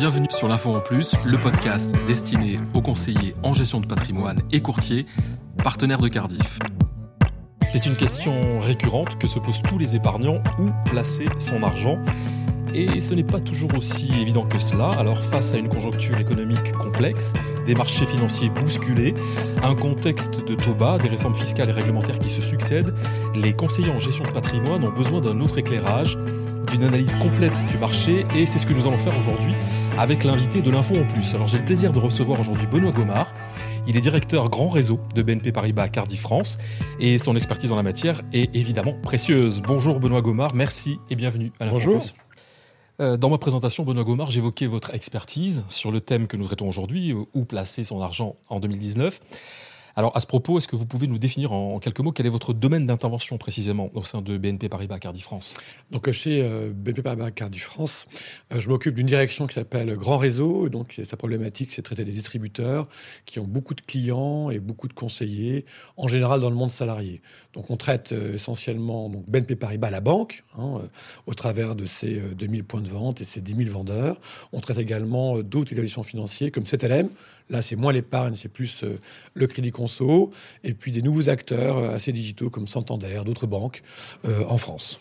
bienvenue sur l'Info en Plus, le podcast destiné aux conseillers en gestion de patrimoine et courtiers, partenaires de Cardiff. C'est une question récurrente que se posent tous les épargnants, où placer son argent et ce n'est pas toujours aussi évident que cela. Alors face à une conjoncture économique complexe, des marchés financiers bousculés, un contexte de taux bas, des réformes fiscales et réglementaires qui se succèdent, les conseillers en gestion de patrimoine ont besoin d'un autre éclairage, d'une analyse complète du marché et c'est ce que nous allons faire aujourd'hui avec l'invité de l'info en plus. Alors j'ai le plaisir de recevoir aujourd'hui Benoît Gomard. Il est directeur grand réseau de BNP Paribas Cardiff France et son expertise en la matière est évidemment précieuse. Bonjour Benoît Gomard, merci et bienvenue à l'info Bonjour. Euh, dans ma présentation, Benoît Gomard, j'évoquais votre expertise sur le thème que nous traitons aujourd'hui, euh, où placer son argent en 2019. Alors, à ce propos, est-ce que vous pouvez nous définir en quelques mots quel est votre domaine d'intervention précisément au sein de BNP Paribas Cardiff France? Donc, euh, chez BNP Paribas Cardiff France, je m'occupe d'une direction qui s'appelle Grand Réseau. Donc, sa problématique, c'est de traiter des distributeurs qui ont beaucoup de clients et beaucoup de conseillers, en général dans le monde salarié. Donc, on traite essentiellement BNP Paribas, la banque, hein, au travers de ses 2000 points de vente et ses 10 000 vendeurs. On traite également d'autres établissements financiers comme CTLM. Là, c'est moins l'épargne, c'est plus le crédit conso. Et puis des nouveaux acteurs assez digitaux comme Santander, d'autres banques euh, en France.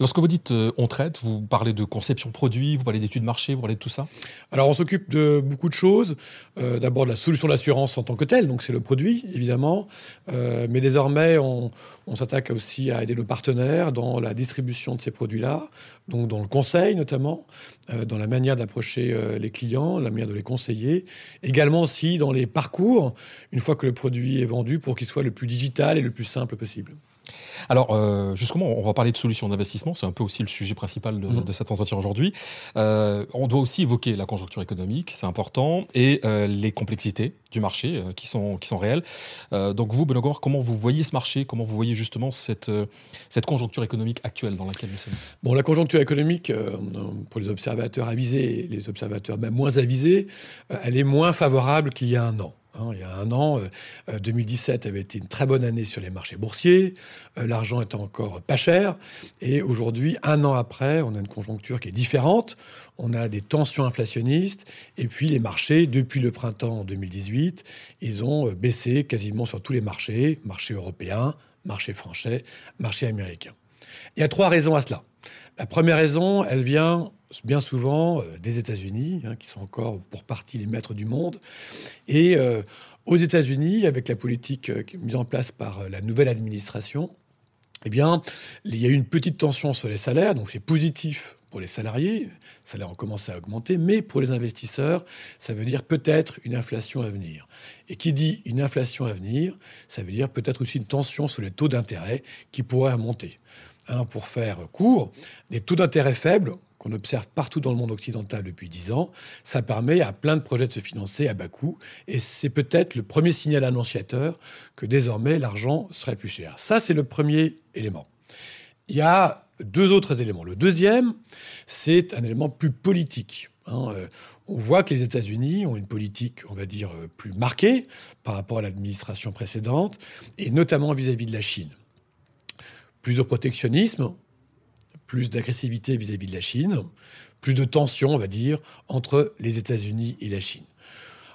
Lorsque vous dites euh, on traite, vous parlez de conception produit, vous parlez d'études marché, vous parlez de tout ça? Alors on s'occupe de beaucoup de choses. Euh, D'abord de la solution d'assurance en tant que telle, donc c'est le produit évidemment. Euh, mais désormais on, on s'attaque aussi à aider nos partenaires dans la distribution de ces produits-là, donc dans le conseil notamment, dans la manière d'approcher les clients, la manière de les conseiller. Également aussi dans les parcours, une fois que le produit est vendu, pour qu'il soit le plus digital et le plus simple possible. Alors, euh, justement, on va parler de solutions d'investissement. C'est un peu aussi le sujet principal de, mmh. de cet entretien aujourd'hui. Euh, on doit aussi évoquer la conjoncture économique, c'est important, et euh, les complexités du marché qui, sont, qui sont réelles. Donc, vous, Benoît Gomard, comment vous voyez ce marché? Comment vous voyez justement cette, cette conjoncture économique actuelle dans laquelle nous sommes? Bon, la conjoncture économique, pour les observateurs avisés les observateurs même moins avisés, elle est moins favorable qu'il y a un an. Hein, il y a un an, euh, 2017 avait été une très bonne année sur les marchés boursiers. Euh, L'argent était encore pas cher. Et aujourd'hui, un an après, on a une conjoncture qui est différente. On a des tensions inflationnistes. Et puis les marchés, depuis le printemps 2018, ils ont baissé quasiment sur tous les marchés, marché européen, marché français, marché américain. Il y a trois raisons à cela. La première raison, elle vient bien souvent euh, des États-Unis, hein, qui sont encore pour partie les maîtres du monde. Et euh, aux États-Unis, avec la politique euh, mise en place par la nouvelle administration, eh bien, il y a eu une petite tension sur les salaires, donc c'est positif pour les salariés, les salaires ont commencé à augmenter, mais pour les investisseurs, ça veut dire peut-être une inflation à venir. Et qui dit une inflation à venir, ça veut dire peut-être aussi une tension sur les taux d'intérêt qui pourraient remonter. Pour faire court, des taux d'intérêt faibles qu'on observe partout dans le monde occidental depuis dix ans, ça permet à plein de projets de se financer à bas coût. Et c'est peut-être le premier signal annonciateur que désormais l'argent serait plus cher. Ça, c'est le premier élément. Il y a deux autres éléments. Le deuxième, c'est un élément plus politique. Hein. On voit que les États-Unis ont une politique, on va dire, plus marquée par rapport à l'administration précédente, et notamment vis-à-vis de la Chine. Plus de protectionnisme, plus d'agressivité vis-à-vis de la Chine, plus de tension, on va dire, entre les États-Unis et la Chine.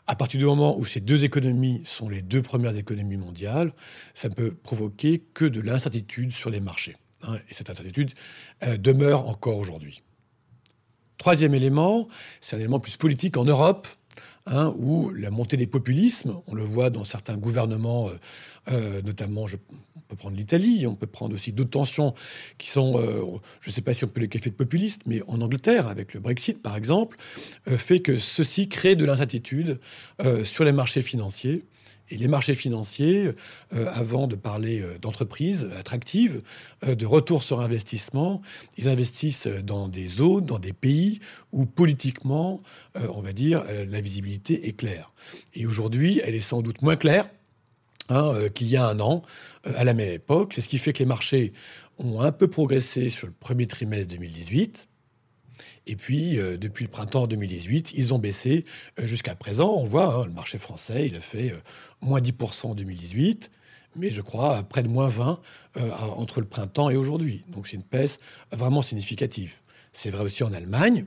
À partir du moment où ces deux économies sont les deux premières économies mondiales, ça ne peut provoquer que de l'incertitude sur les marchés. Hein, et cette incertitude euh, demeure encore aujourd'hui. Troisième élément, c'est un élément plus politique en Europe, hein, où la montée des populismes, on le voit dans certains gouvernements, euh, euh, notamment, je, on peut prendre l'Italie, on peut prendre aussi d'autres tensions qui sont, euh, je ne sais pas si on peut les qualifier de populistes, mais en Angleterre, avec le Brexit par exemple, fait que ceci crée de l'incertitude sur les marchés financiers. Et les marchés financiers, euh, avant de parler euh, d'entreprises attractives, euh, de retour sur investissement, ils investissent dans des zones, dans des pays où politiquement, on va dire, la visibilité est claire. Et aujourd'hui, elle est sans doute moins claire Hein, euh, qu'il y a un an, euh, à la même époque. C'est ce qui fait que les marchés ont un peu progressé sur le premier trimestre 2018. Et puis, euh, depuis le printemps 2018, ils ont baissé jusqu'à présent. On voit, hein, le marché français, il a fait moins 10% en 2018, mais je crois près de moins 20 entre le printemps et aujourd'hui. Donc c'est une baisse vraiment significative. C'est vrai aussi en Allemagne,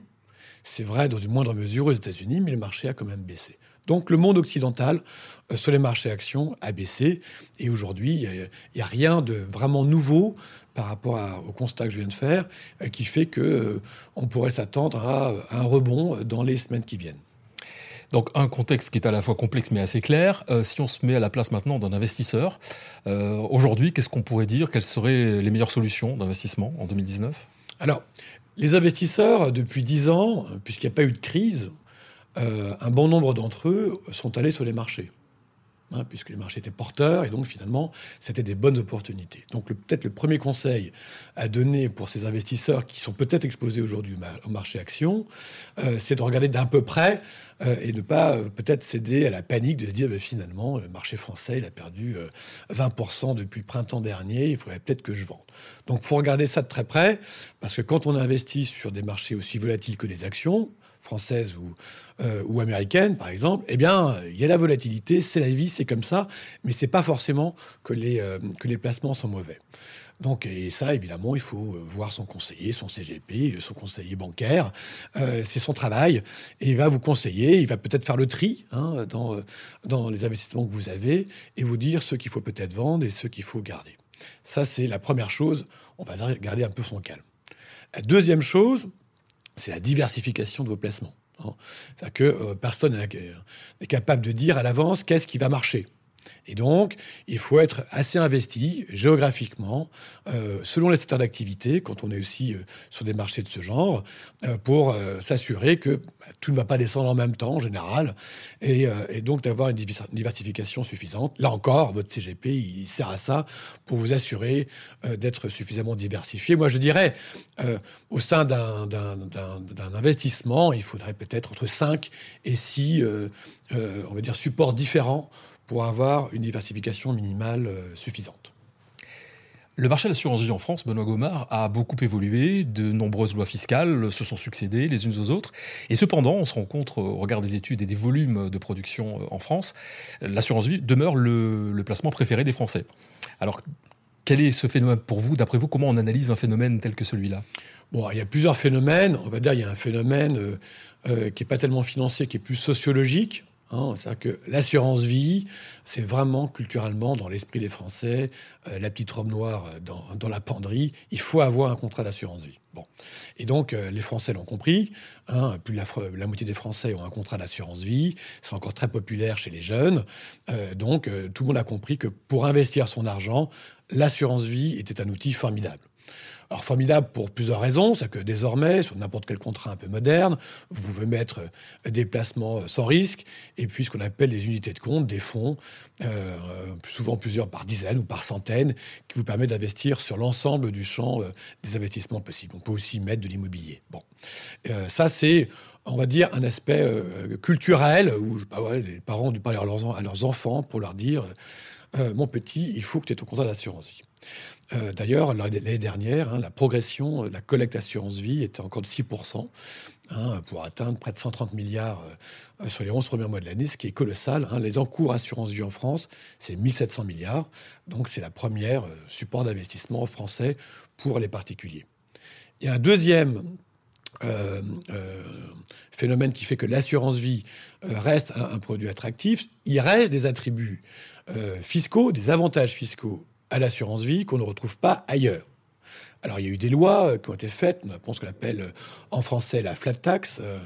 C'est vrai dans une moindre mesure aux États-Unis, mais le marché a quand même baissé. Donc le monde occidental euh, sur les marchés actions a baissé. Et aujourd'hui, il n'y a, rien de vraiment nouveau par rapport au constat que je viens de faire euh, qui fait qu'on euh, pourrait s'attendre à, un rebond dans les semaines qui viennent. Donc un contexte qui est à la fois complexe mais assez clair. si on se met à la place maintenant d'un investisseur, aujourd'hui, qu'est-ce qu'on pourrait dire? Quelles seraient les meilleures solutions d'investissement en 2019 Alors, les investisseurs, depuis 10 ans, puisqu'il n'y a pas eu de crise, euh, un bon nombre d'entre eux sont allés sur les marchés. Hein, puisque les marchés étaient porteurs, et donc finalement, c'était des bonnes opportunités. Donc peut-être le premier conseil à donner pour ces investisseurs qui sont peut-être exposés aujourd'hui au marché action, euh, c'est de regarder d'un peu près euh, et ne pas peut-être céder à la panique de se dire, ben, finalement, le marché français, il a perdu 20% depuis le printemps dernier, il faudrait peut-être que je vende. Donc il faut regarder ça de très près, parce que quand on investit sur des marchés aussi volatiles que les actions, françaises ou, euh, ou américaines, par exemple, eh bien, il y a la volatilité, c'est la vie, c'est comme ça, mais c'est pas forcément que les, euh, placements sont mauvais. Donc, et ça, évidemment, il faut euh, voir son conseiller, son CGP, son conseiller bancaire. c'est son travail. Et il va vous conseiller, il va peut-être faire le tri hein, dans, dans les investissements que vous avez et vous dire ce qu'il faut peut-être vendre et ce qu'il faut garder. Ça, c'est la première chose. On va garder un peu son calme. La deuxième chose, c'est la diversification de vos placements. Hein. C'est-à-dire que euh, personne n'est capable de dire à l'avance qu'est-ce qui va marcher. Et donc, il faut être assez investi géographiquement, euh, selon les secteurs d'activité, quand on est aussi euh, sur des marchés de ce genre, euh, pour s'assurer que bah, tout ne va pas descendre en même temps, en général, et, donc d'avoir une diversification suffisante. Là encore, votre CGP, il sert à ça, pour vous assurer d'être suffisamment diversifié. Moi, je dirais, au sein d'un investissement, il faudrait peut-être entre 5 et 6, on va dire, supports différents pour avoir une diversification minimale euh, suffisante. Le marché de l'assurance vie en France, Benoît Gomard, a beaucoup évolué. De nombreuses lois fiscales se sont succédées les unes aux autres. Et cependant, on se rend compte, au regard des études et des volumes de production euh, en France, l'assurance vie demeure le, le, placement préféré des Français. Alors, quel est ce phénomène pour vous? D'après vous, comment on analyse un phénomène tel que celui-là? Bon, il y a plusieurs phénomènes. On va dire il y a un phénomène euh, qui n'est pas tellement financier, qui est plus sociologique. Hein, c'est-à-dire que l'assurance vie, c'est vraiment culturellement dans l'esprit des Français, euh, la petite robe noire euh, dans, la penderie, il faut avoir un contrat d'assurance vie. Bon. Et donc, euh, les Français l'ont compris. Hein, plus la, moitié des Français ont un contrat d'assurance vie. C'est encore très populaire chez les jeunes. donc, tout le monde a compris que pour investir son argent, l'assurance vie était un outil formidable. Alors formidable pour plusieurs raisons, c'est que désormais, sur n'importe quel contrat un peu moderne, vous pouvez mettre euh, des placements euh, sans risque, et puis ce qu'on appelle des unités de compte, des fonds, euh, souvent plusieurs par dizaines ou par centaines, qui vous permettent d'investir sur l'ensemble du champ des investissements possibles. On peut aussi mettre de l'immobilier. Bon, ça c'est on va dire, un aspect culturel où les parents dû parler à leurs, enfants pour leur dire Mon petit, il faut que tu aies ton contrat d'assurance. Euh, d'ailleurs, l'année dernière, hein, la progression de la collecte assurance vie était encore de 6%, hein, pour atteindre près de 130 milliards euh, sur les 11 premiers mois de l'année, ce qui est colossal. Hein. Les encours assurance vie en France, c'est 1700 milliards. Donc, c'est la première euh, support d'investissement français pour les particuliers. A un deuxième phénomène qui fait que l'assurance vie reste un, produit attractif. Il reste des attributs fiscaux, des avantages fiscaux à l'assurance vie qu'on ne retrouve pas ailleurs. Alors, il y a eu des lois euh, qui ont été faites, on pense qu'on appelle euh, en français la flat tax, euh,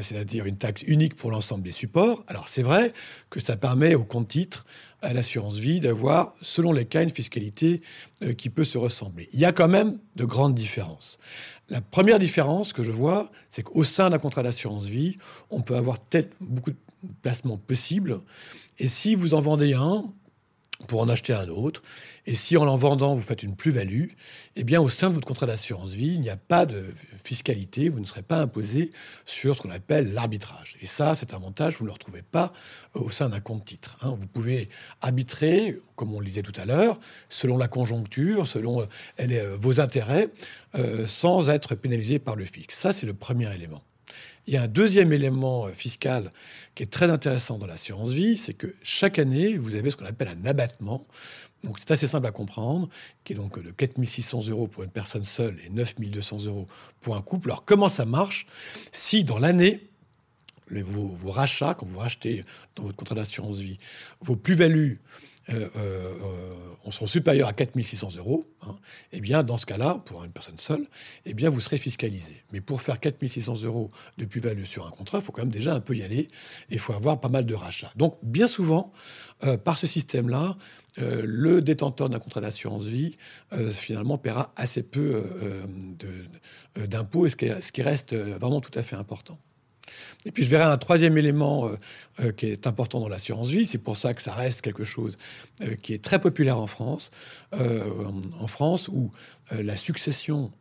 c'est-à-dire une taxe unique pour l'ensemble des supports. Alors, c'est vrai que ça permet au compte titre à l'assurance vie d'avoir, selon les cas, une fiscalité qui peut se ressembler. Il y a quand même de grandes différences. La première différence que je vois, c'est qu'au sein d'un contrat d'assurance vie, on peut avoir peut-être beaucoup de placements possibles. Et si vous en vendez un, pour en acheter un autre. Et si en l'en vendant, vous faites une plus-value, eh bien, au sein de votre contrat d'assurance vie, il n'y a pas de fiscalité, vous ne serez pas imposé sur ce qu'on appelle l'arbitrage. Et ça, cet avantage, vous ne le retrouvez pas au sein d'un compte titre. Hein. Vous pouvez arbitrer, comme on le disait tout à l'heure, selon la conjoncture, selon euh, vos intérêts, euh, sans être pénalisé par le fixe. Ça, c'est le premier élément. Il y a un deuxième élément euh, fiscal qui est très intéressant dans l'assurance vie, c'est que chaque année, vous avez ce qu'on appelle un abattement. Donc c'est assez simple à comprendre, qui est donc de 4600 euros pour une personne seule et 9200 euros pour un couple. Alors comment ça marche Si dans l'année, vos, rachats, quand vous rachetez dans votre contrat d'assurance vie, vos plus-values euh, euh, euh sont supérieurs à 4600 euros, hein, eh bien, dans ce cas-là, pour une personne seule, eh bien, vous serez fiscalisé. Mais pour faire 4600 euros de plus-value sur un contrat, il faut quand même déjà un peu y aller et il faut avoir pas mal de rachats. Donc, bien souvent, euh, par ce système-là, euh, le détenteur d'un contrat d'assurance vie, finalement, paiera assez peu d'impôts, ce qui reste vraiment tout à fait important. Et puis je verrai un troisième élément euh, euh, qui est important dans l'assurance vie. C'est pour ça que ça reste quelque chose euh, qui est très populaire en France, en France où la succession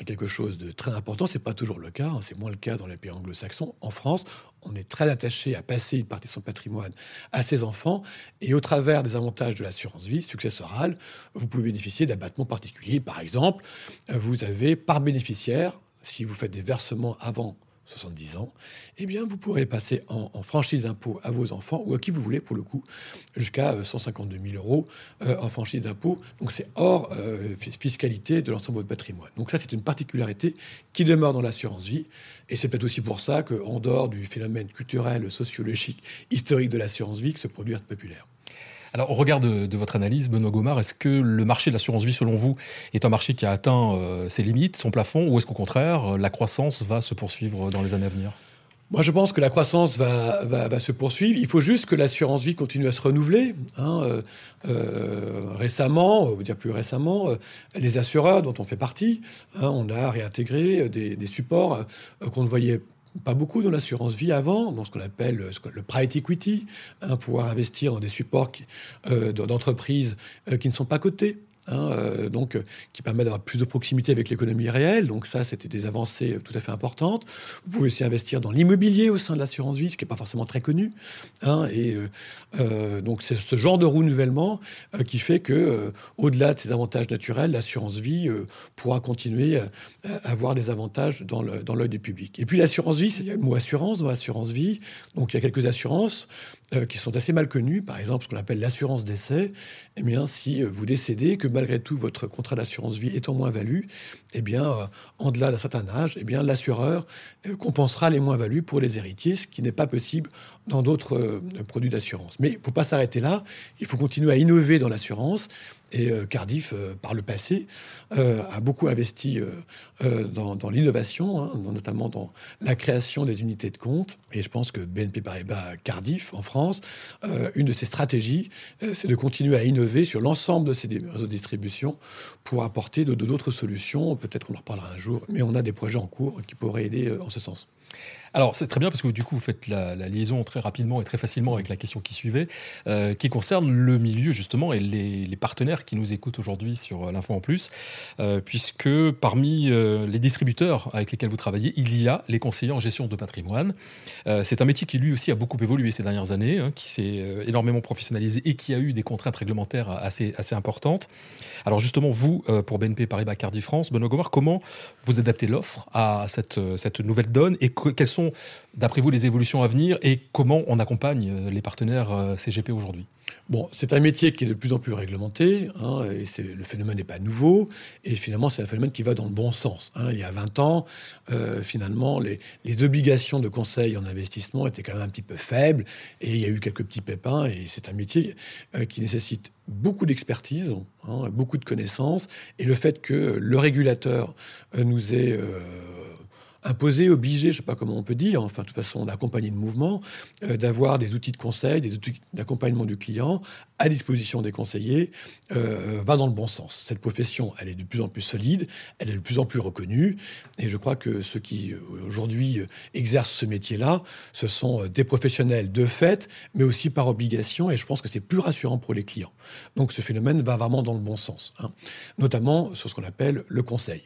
est quelque chose de très important. C'est pas toujours le cas. Hein. c'est moins le cas dans les pays anglo-saxons. En France, on est très attaché à passer une partie de son patrimoine à ses enfants. Et au travers des avantages de l'assurance vie successorale, vous pouvez bénéficier d'abattements particuliers. Par exemple, vous avez par bénéficiaire, si vous faites des versements avant 70 ans, eh bien, vous pourrez passer en, franchise d'impôt à vos enfants ou à qui vous voulez, pour le coup, jusqu'à 152 euh, 000 euros euh, en franchise d'impôt. Donc, c'est hors euh, fiscalité de l'ensemble de votre patrimoine. Donc, ça, c'est une particularité qui demeure dans l'assurance vie. Et c'est peut-être aussi pour ça qu'en dehors du phénomène culturel, sociologique, historique de l'assurance vie, que ce produit est populaire. Alors, au regard de, votre analyse, Benoît Gomard, est-ce que le marché de l'assurance vie, selon vous, est un marché qui a atteint euh, ses limites, son plafond, ou est-ce qu'au contraire, la croissance va se poursuivre dans les années à venir? Moi, je pense que la croissance va, se poursuivre. Il faut juste que l'assurance vie continue à se renouveler. Hein. Euh, euh, récemment, on dire plus récemment, les assureurs dont on fait partie, hein, on a réintégré des, des supports qu'on ne voyait pas beaucoup dans l'assurance vie avant, dans ce qu'on appelle le private equity, hein, pouvoir investir dans des supports euh, d'entreprises euh, qui ne sont pas cotés. Hein, euh, donc, euh, qui permet d'avoir plus de proximité avec l'économie réelle. Donc ça, c'était des avancées euh, tout à fait importantes. Vous pouvez aussi investir dans l'immobilier au sein de l'assurance vie, ce qui n'est pas forcément très connu. Hein, et donc c'est ce genre de renouvellement qui fait que, au-delà de ces avantages naturels, l'assurance vie pourra continuer à avoir des avantages dans l'œil du public. Et puis l'assurance vie, il y a le mot assurance dans l'assurance vie. Donc il y a quelques assurances qui sont assez mal connues. Par exemple, ce qu'on appelle l'assurance décès. Eh bien, si vous décédez, que malgré tout votre contrat d'assurance vie étant moins-value, eh bien, euh, en delà d'un certain âge, eh bien, l'assureur euh, compensera les moins-values pour les héritiers, ce qui n'est pas possible dans d'autres euh, produits d'assurance. Mais il ne faut pas s'arrêter là. Il faut continuer à innover dans l'assurance et euh, Cardiff, euh, par le passé, euh, a beaucoup investi dans, l'innovation, hein, notamment dans la création des unités de compte. Et je pense que BNP Paribas Cardiff, en France, une de ses stratégies, c'est de continuer à innover sur l'ensemble de ces réseaux de distribution pour apporter d'autres solutions. Peut-être qu'on en reparlera un jour, mais on a des projets en cours qui pourraient aider en ce sens. Alors, c'est très bien parce que du coup, vous faites la, liaison très rapidement et très facilement avec la question qui suivait, euh, qui concerne le milieu justement et les, partenaires qui nous écoutent aujourd'hui sur euh, l'Info en Plus, euh, puisque parmi les distributeurs avec lesquels vous travaillez, il y a les conseillers en gestion de patrimoine. c'est un métier qui lui aussi a beaucoup évolué ces dernières années, hein, qui s'est énormément professionnalisé et qui a eu des contraintes réglementaires assez, assez importantes. Alors justement, vous, pour BNP Paribas Cardi France, Benoît Gomard, comment vous adaptez l'offre à cette, cette nouvelle donne et quelles sont d'après vous, les évolutions à venir et comment on accompagne euh, les partenaires euh, CGP aujourd'hui? Bon, c'est un métier qui est de plus en plus réglementé, hein, et le phénomène n'est pas nouveau, et finalement c'est un phénomène qui va dans le bon sens. Hein. Il y a 20 ans, euh, finalement, les, obligations de conseil en investissement étaient quand même un petit peu faibles, et il y a eu quelques petits pépins, et c'est un métier qui nécessite beaucoup d'expertise, hein, beaucoup de connaissances, et le fait que le régulateur nous ait imposé, obligé, je ne sais pas comment on peut dire, enfin de toute façon on a accompagné le mouvement, euh, d'avoir des outils de conseil, des outils d'accompagnement du client à disposition des conseillers, euh, va dans le bon sens. Cette profession, elle est de plus en plus solide, elle est de plus en plus reconnue, et je crois que ceux qui euh, aujourd'hui exercent ce métier-là, ce sont des professionnels de fait, mais aussi par obligation, et je pense que c'est plus rassurant pour les clients. Donc ce phénomène va vraiment dans le bon sens, hein. notamment sur ce qu'on appelle le conseil.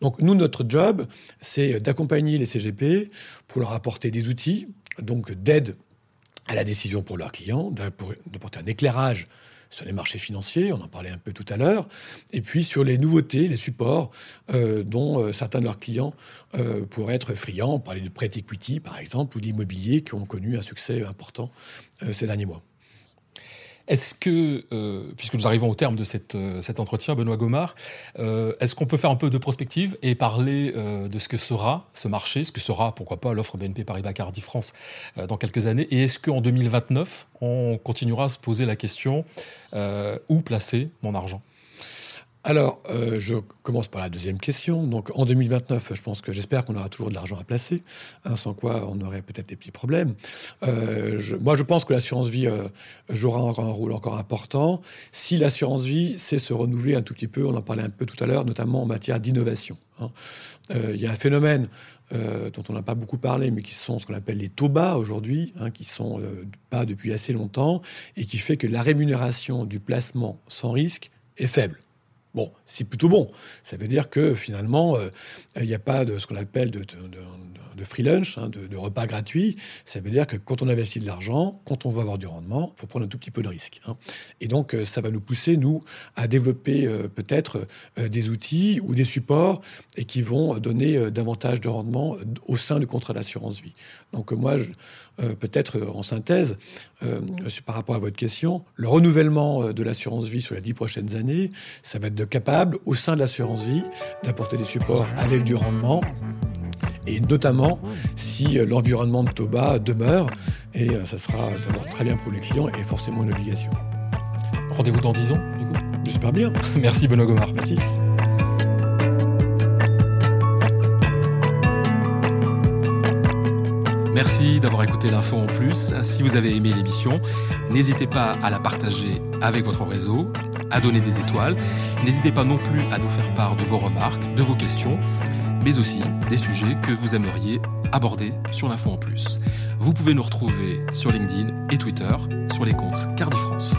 Donc nous, notre job, c'est d'accompagner les CGP pour leur apporter des outils, donc d'aide à la décision pour leurs clients, d'apporter un éclairage sur les marchés financiers, on en parlait un peu tout à l'heure, et puis sur les nouveautés, les supports dont certains de leurs clients pourraient être friands. On parlait de prêt equity, par exemple, ou d'immobilier qui ont connu un succès important ces derniers mois. Est-ce que, euh, puisque nous arrivons au terme de euh, cet entretien, Benoît Gomard, euh, est-ce qu'on peut faire un peu de prospective et parler de ce que sera ce marché, ce que sera, pourquoi pas, l'offre BNP Paribas Cardiff France dans quelques années? Et est-ce qu'en 2029, on continuera à se poser la question où placer mon argent? Alors, euh, je commence par la deuxième question. Donc, en 2029, je pense que j'espère qu'on aura toujours de l'argent à placer, hein, sans quoi on aurait peut-être des petits problèmes. Euh, moi, je pense que l'assurance vie euh, jouera encore un rôle encore important. Si l'assurance vie sait se renouveler un tout petit peu, on en parlait un peu tout à l'heure, notamment en matière d'innovation. Hein. Il y a un phénomène dont on n'a pas beaucoup parlé, mais qui sont ce qu'on appelle les taux bas aujourd'hui, hein, qui sont pas depuis assez longtemps, et qui fait que la rémunération du placement sans risque est faible. Bon, c'est plutôt bon. Ça veut dire que finalement, euh, il n'y a pas de ce qu'on appelle de, free lunch, hein, de, repas gratuits. Ça veut dire que quand on investit de l'argent, quand on veut avoir du rendement, il faut prendre un tout petit peu de risque. Hein. Et donc, euh, ça va nous pousser, nous, à développer euh, peut-être des outils ou des supports et qui vont donner davantage de rendement au sein du contrat d'assurance vie. Donc, moi, peut-être en synthèse, par rapport à votre question, le renouvellement de l'assurance vie sur les dix prochaines années, ça va être de capable, au sein de l'assurance vie, d'apporter des supports avec du rendement et notamment si l'environnement de Toba demeure, et ça sera très bien pour les clients et forcément une obligation. Rendez-vous dans 10 ans, du coup? J'espère bien. Merci Benoît Gomard. Merci. Merci d'avoir écouté l'info en plus. Si vous avez aimé l'émission, n'hésitez pas à la partager avec votre réseau, à donner des étoiles. N'hésitez pas non plus à nous faire part de vos remarques, de vos questions, mais aussi des sujets que vous aimeriez aborder sur l'info en plus. Vous pouvez nous retrouver sur LinkedIn et Twitter sur les comptes Cardi France.